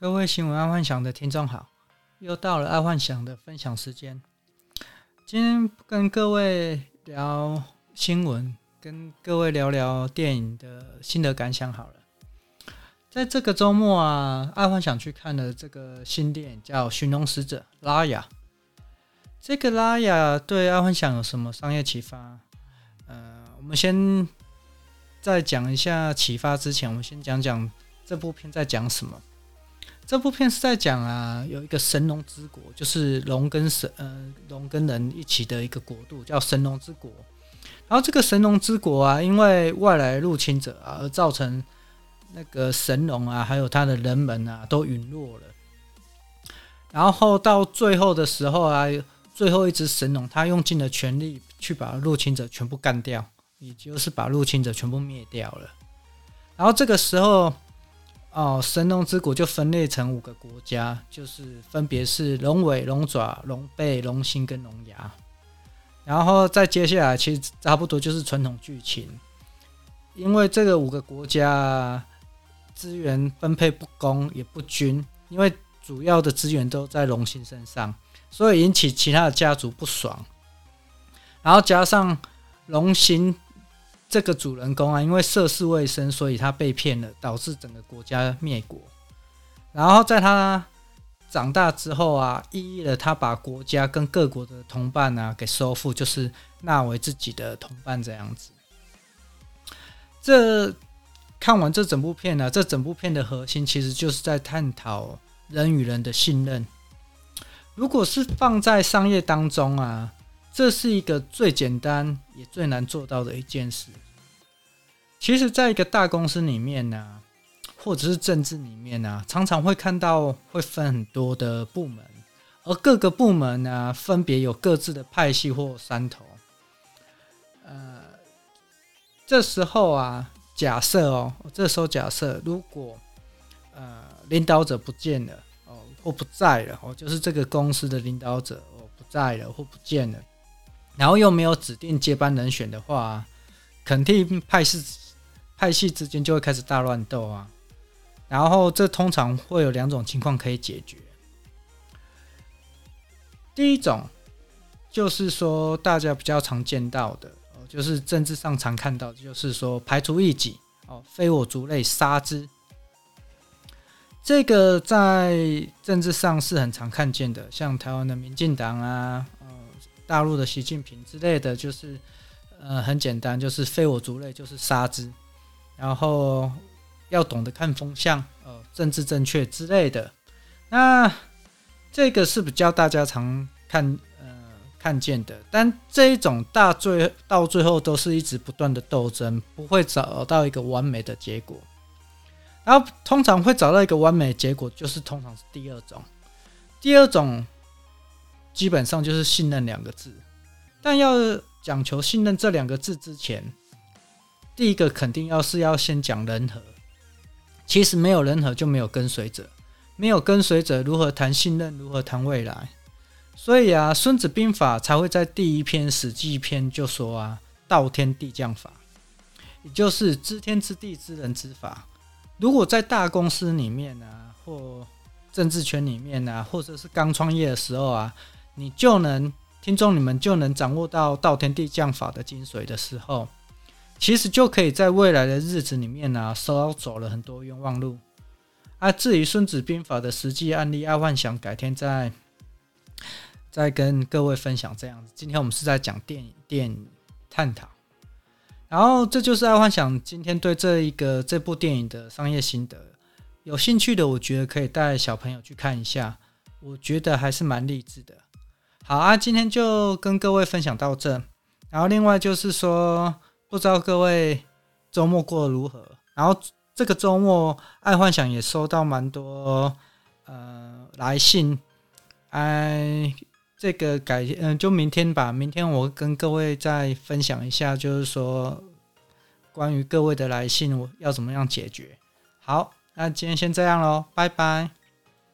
各位新闻爱幻想的听众好，又到了爱幻想的分享时间。今天跟各位聊新闻，跟各位聊聊电影的心得感想好了。在这个周末啊，爱幻想去看了这个新电影，叫《寻龙使者》拉雅。这个拉雅对爱幻想有什么商业启发？呃，我们先在讲一下启发之前，我们先讲讲这部片在讲什么。这部片是在讲啊，有一个神龙之国，就是龙跟神，呃，龙跟人一起的一个国度，叫神龙之国。然后这个神龙之国啊，因为外来入侵者啊，而造成那个神龙啊，还有他的人们啊，都陨落了。然后到最后的时候啊，最后一只神龙，他用尽了全力去把入侵者全部干掉，也就是把入侵者全部灭掉了。然后这个时候。哦，神龙之谷就分裂成五个国家，就是分别是龙尾、龙爪、龙背、龙心跟龙牙。然后再接下来，其实差不多就是传统剧情。因为这个五个国家资源分配不公也不均，因为主要的资源都在龙心身上，所以引起其他的家族不爽。然后加上龙心。这个主人公啊，因为涉世未深，所以他被骗了，导致整个国家灭国。然后在他长大之后啊，一一的他把国家跟各国的同伴啊给收复，就是纳为自己的同伴这样子。这看完这整部片呢、这整部片的核心其实就是在探讨人与人的信任。如果是放在商业当中啊。这是一个最简单也最难做到的一件事。其实，在一个大公司里面呢、或者是政治里面呢、常常会看到会分很多的部门，而各个部门呢、分别有各自的派系或山头。呃，这时候啊，假设哦，这时候假设如果呃领导者不见了哦，或不在了哦，就是这个公司的领导者哦不在了或不见了。然后又没有指定接班人选的话，肯定派系派系之间就会开始大乱斗啊。然后这通常会有两种情况可以解决。第一种就是说大家比较常见到的，就是政治上常看到，就是说排除异己哦，非我族类，杀之。这个在政治上是很常看见的，像台湾的民进党啊。大陆的习近平之类的就是，呃，很简单，就是非我族类，就是杀之。然后要懂得看风向，呃，政治正确之类的。那这个是比较大家常看，呃，看见的。但这一种大最到最后都是一直不断的斗争，不会找到一个完美的结果。然后通常会找到一个完美结果，就是通常是第二种，第二种。基本上就是信任两个字，但要讲求信任这两个字之前，第一个肯定要是要先讲人和。其实没有人和就没有跟随者，没有跟随者如何谈信任，如何谈未来？所以啊，《孙子兵法》才会在第一篇《史记》篇就说啊：“道天地将法”，也就是知天知地知人知法。如果在大公司里面啊，或政治圈里面啊，或者是刚创业的时候啊。你就能，听众你们就能掌握到道天地将法的精髓的时候，其实就可以在未来的日子里面呢、啊，少走了很多冤枉路。啊，至于孙子兵法的实际案例，爱幻想改天再再跟各位分享这样子。今天我们是在讲电影电影探讨，然后这就是爱幻想今天对这一个这部电影的商业心得。有兴趣的，我觉得可以带小朋友去看一下，我觉得还是蛮励志的。好啊，今天就跟各位分享到这。然后另外就是说，不知道各位周末过得如何？然后这个周末，爱幻想也收到蛮多呃来信。哎，这个改嗯、就明天吧。明天我跟各位再分享一下，就是说关于各位的来信，我要怎么样解决？好，那今天先这样喽，拜拜。